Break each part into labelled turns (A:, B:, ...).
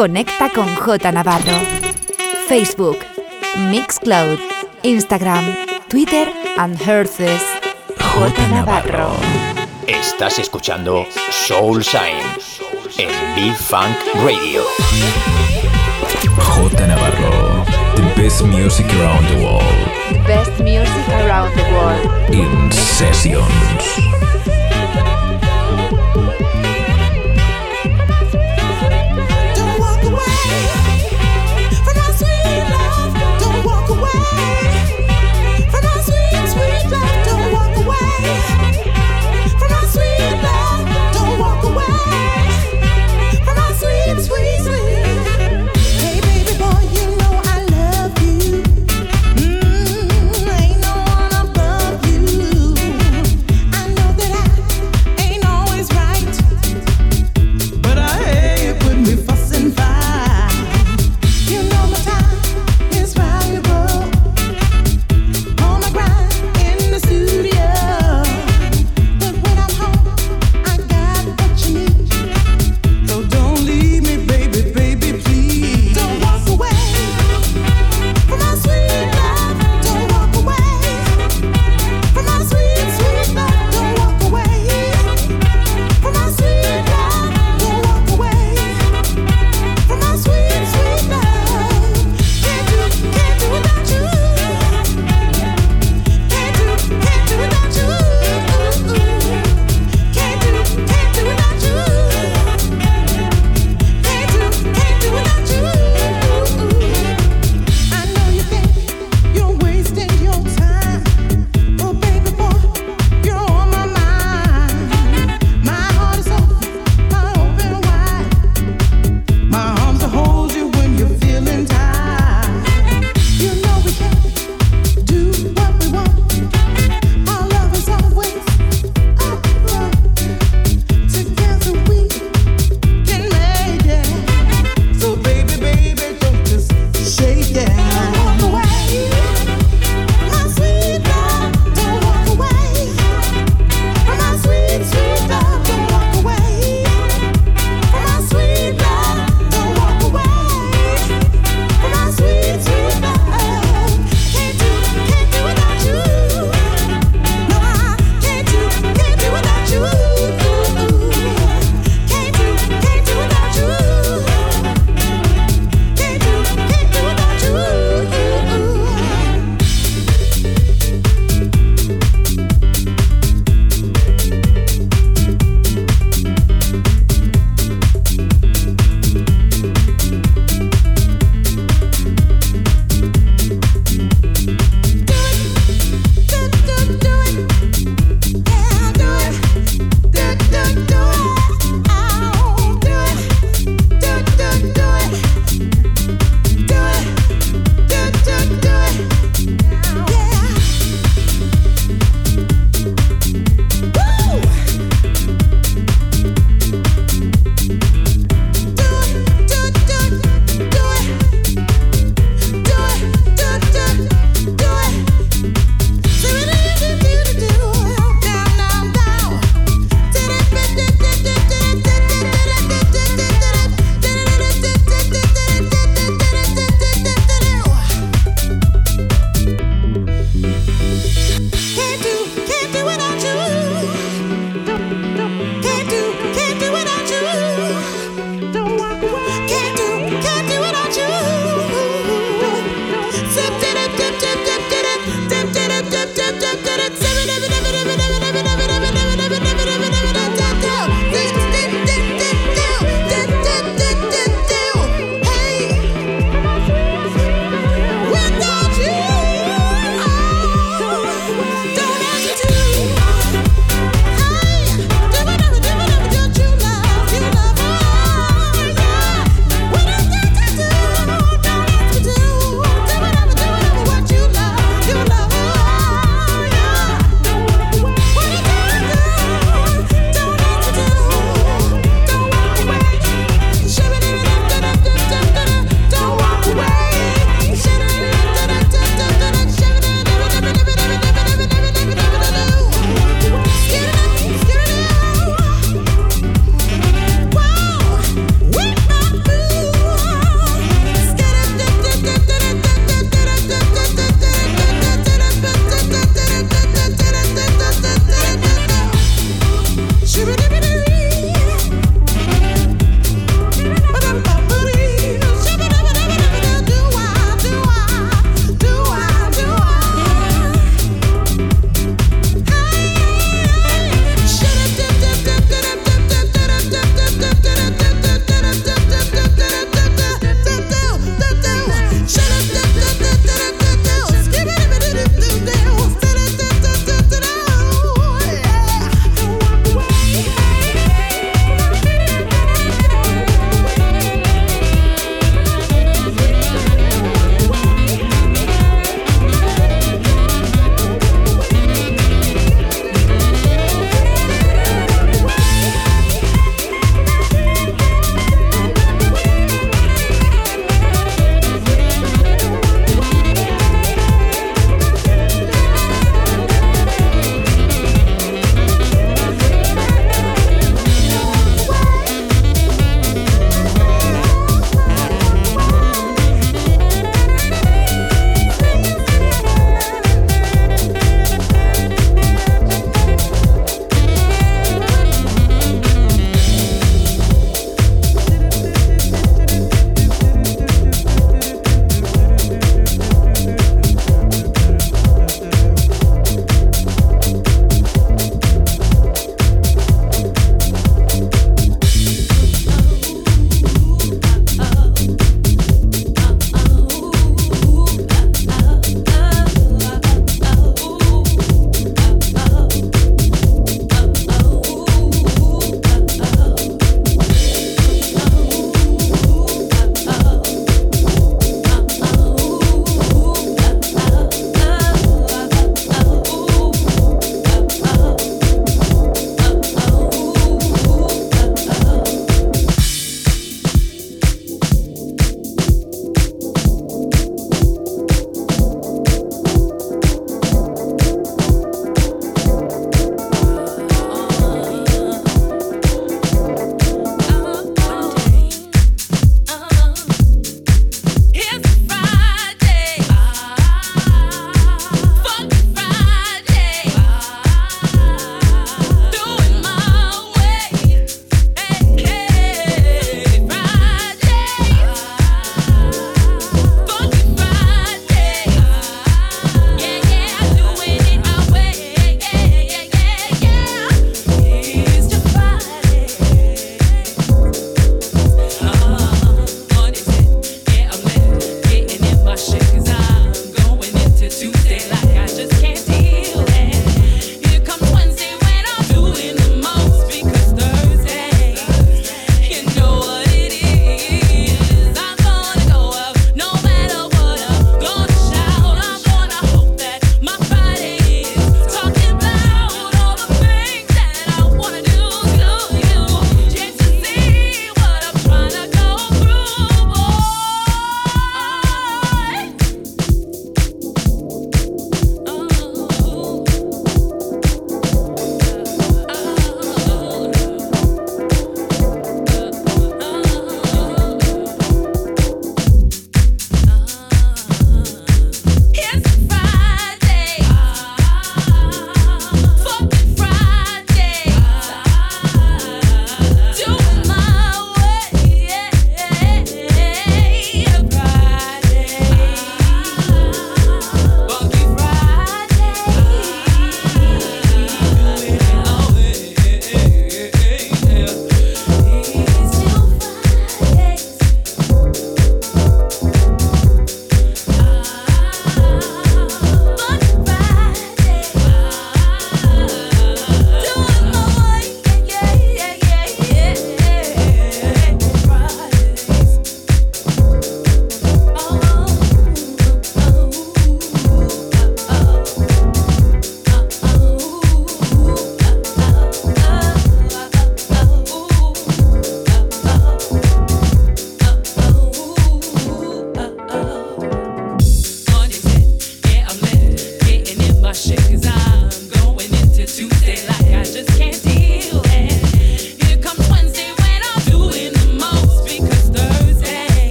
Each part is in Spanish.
A: Conecta con J Navarro. Facebook, Mixcloud, Instagram, Twitter and Herces. J Navarro.
B: Estás escuchando Soul Sign en B-Funk Radio.
C: J Navarro. The best music around the world.
A: The best music around the world.
C: In sessions.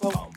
D: people.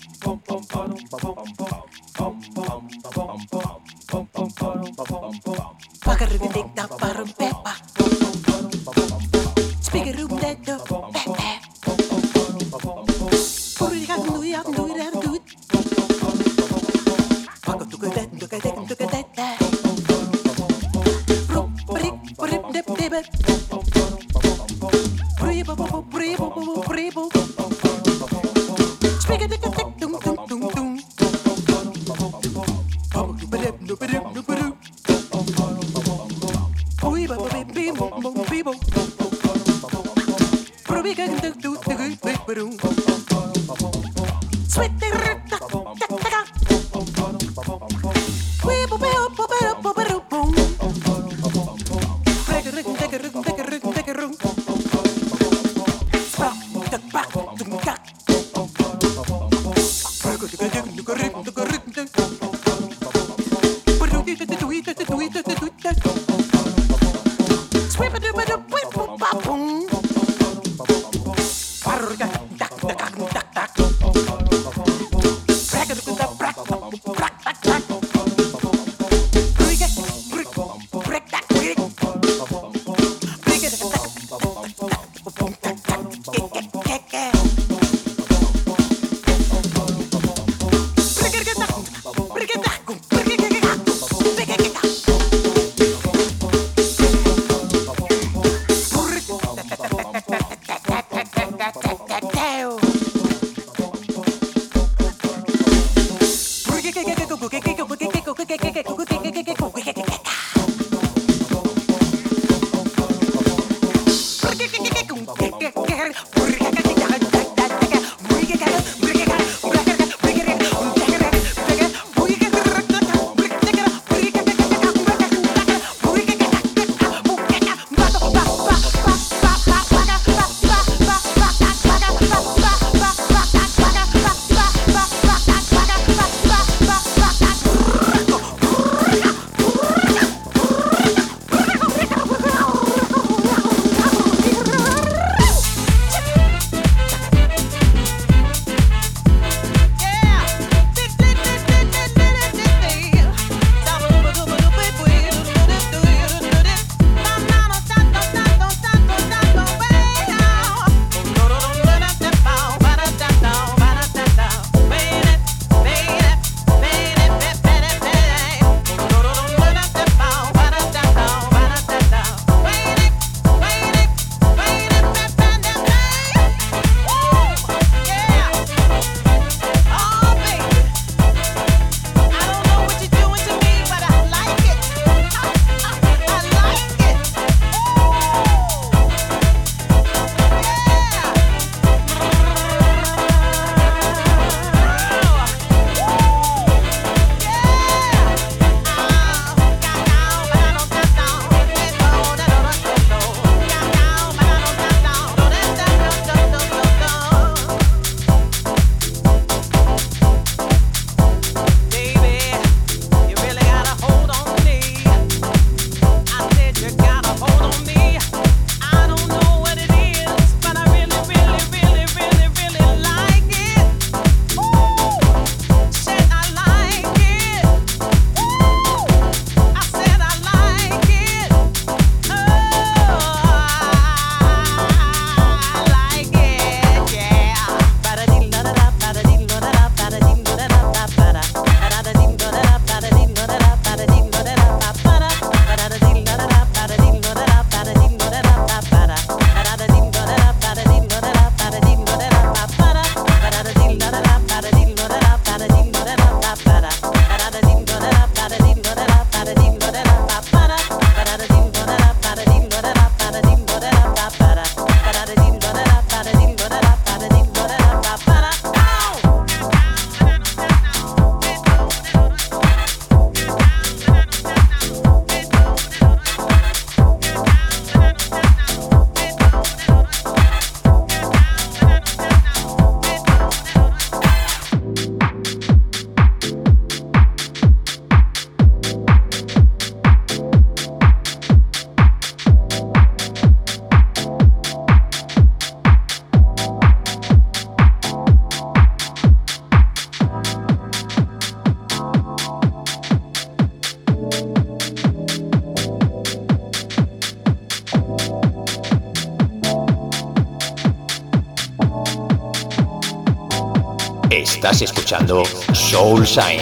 E: Estás escuchando Soul Sign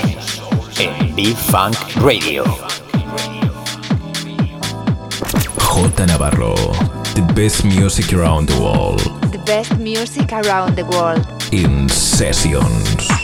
E: en B-Funk Radio.
F: J Navarro, the best music around the world.
A: The best music around the world.
F: In sessions.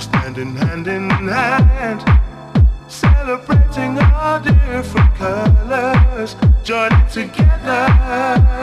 G: standing hand in hand, celebrating our different colors, joining together.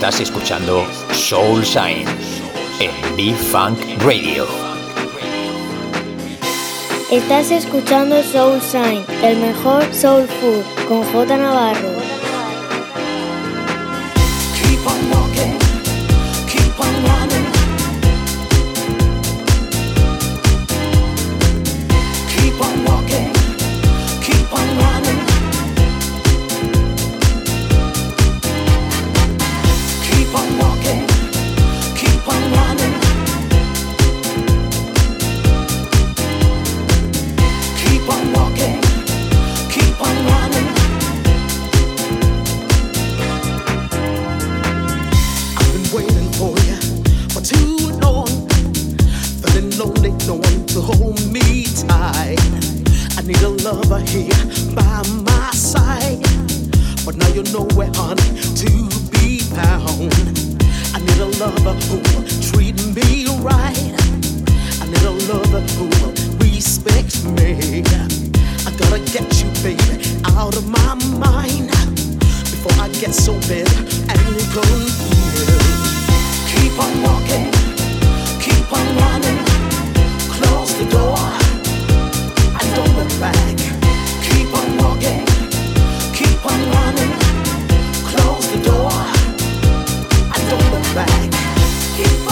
E: Estás escuchando Soul Sign en B-Funk Radio.
G: Estás escuchando Soul Sign, el mejor soul food, con J Navarro.
E: keep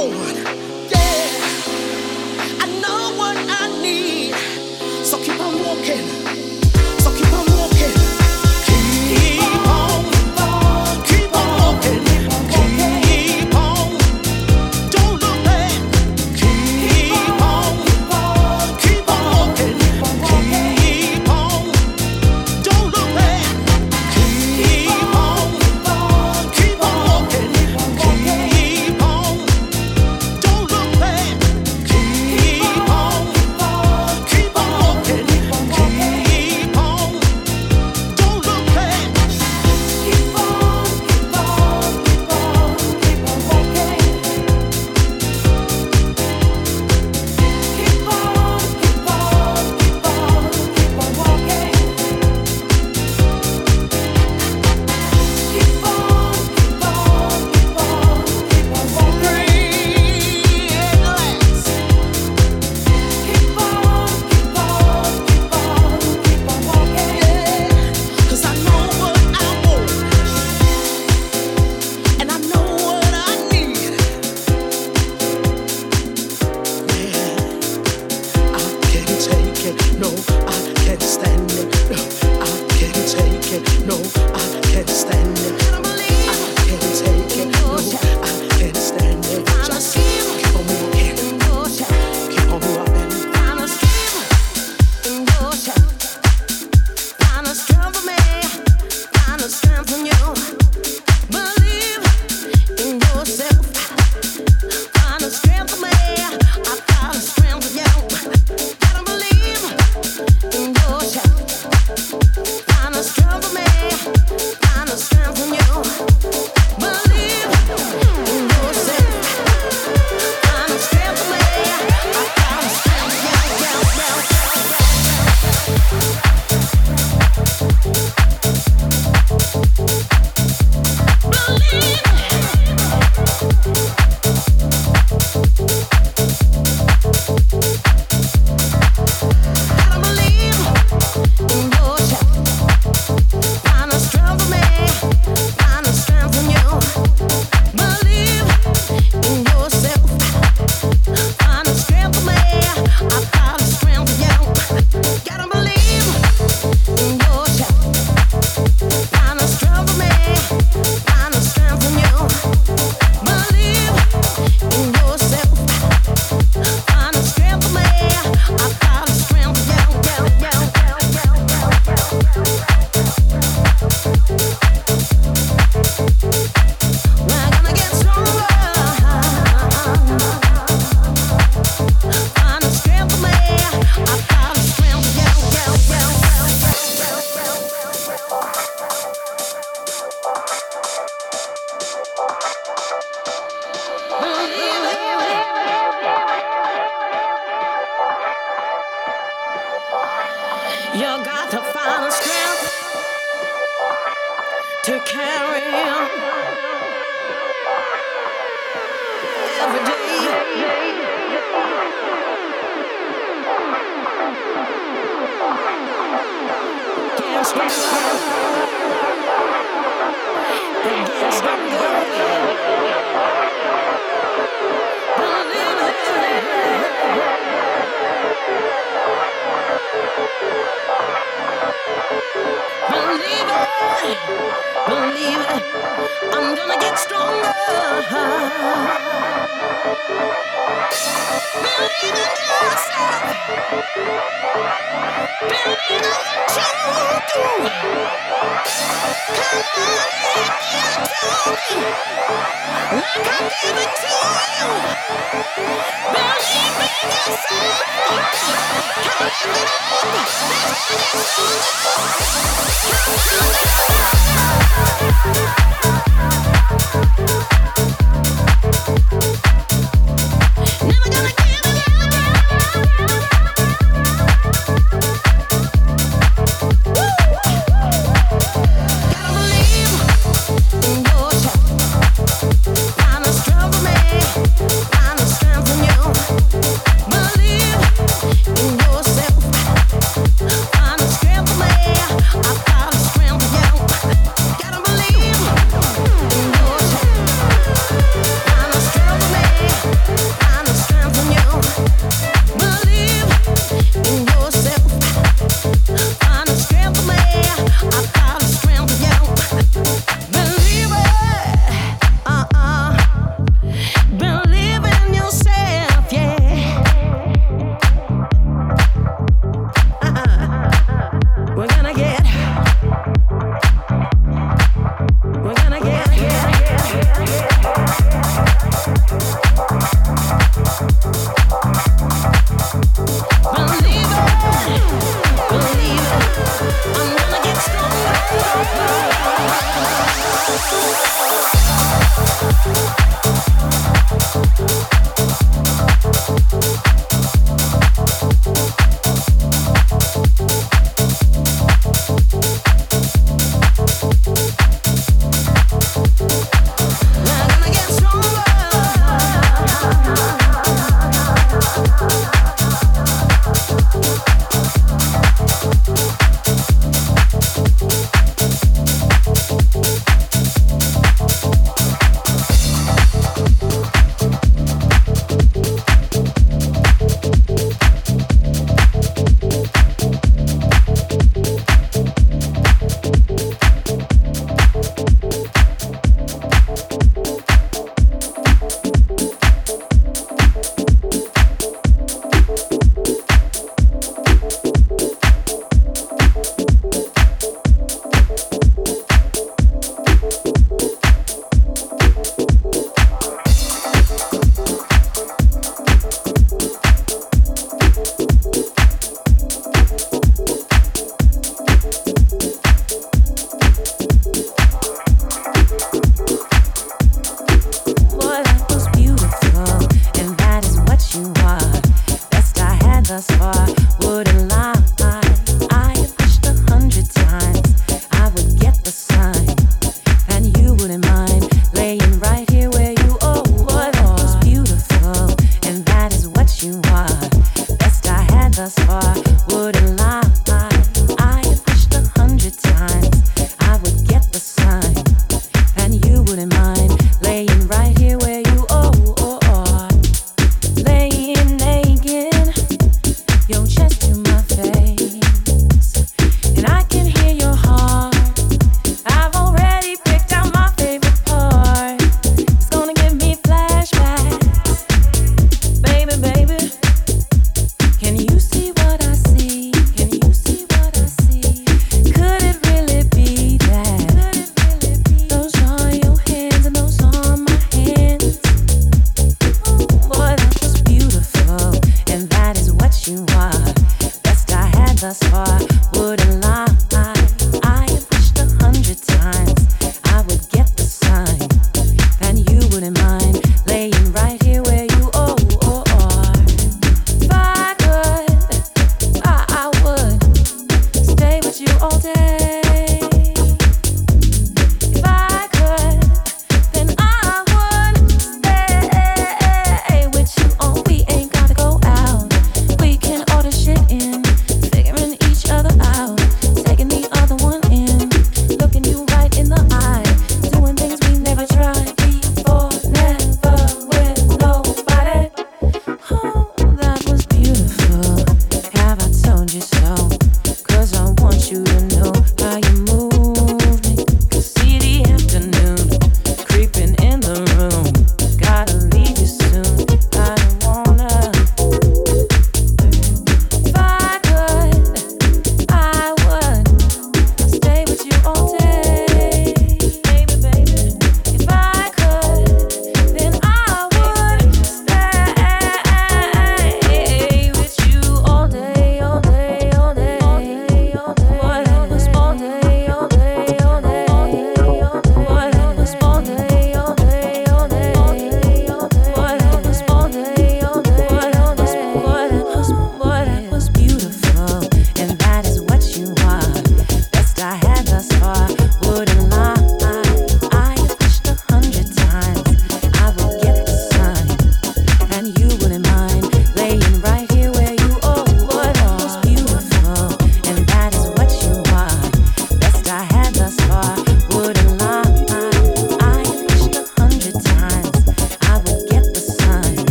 E: forward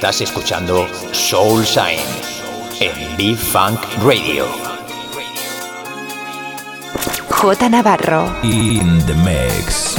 E: Estás escuchando Soul Shine en B-Funk Radio.
A: J Navarro.
F: In the mix.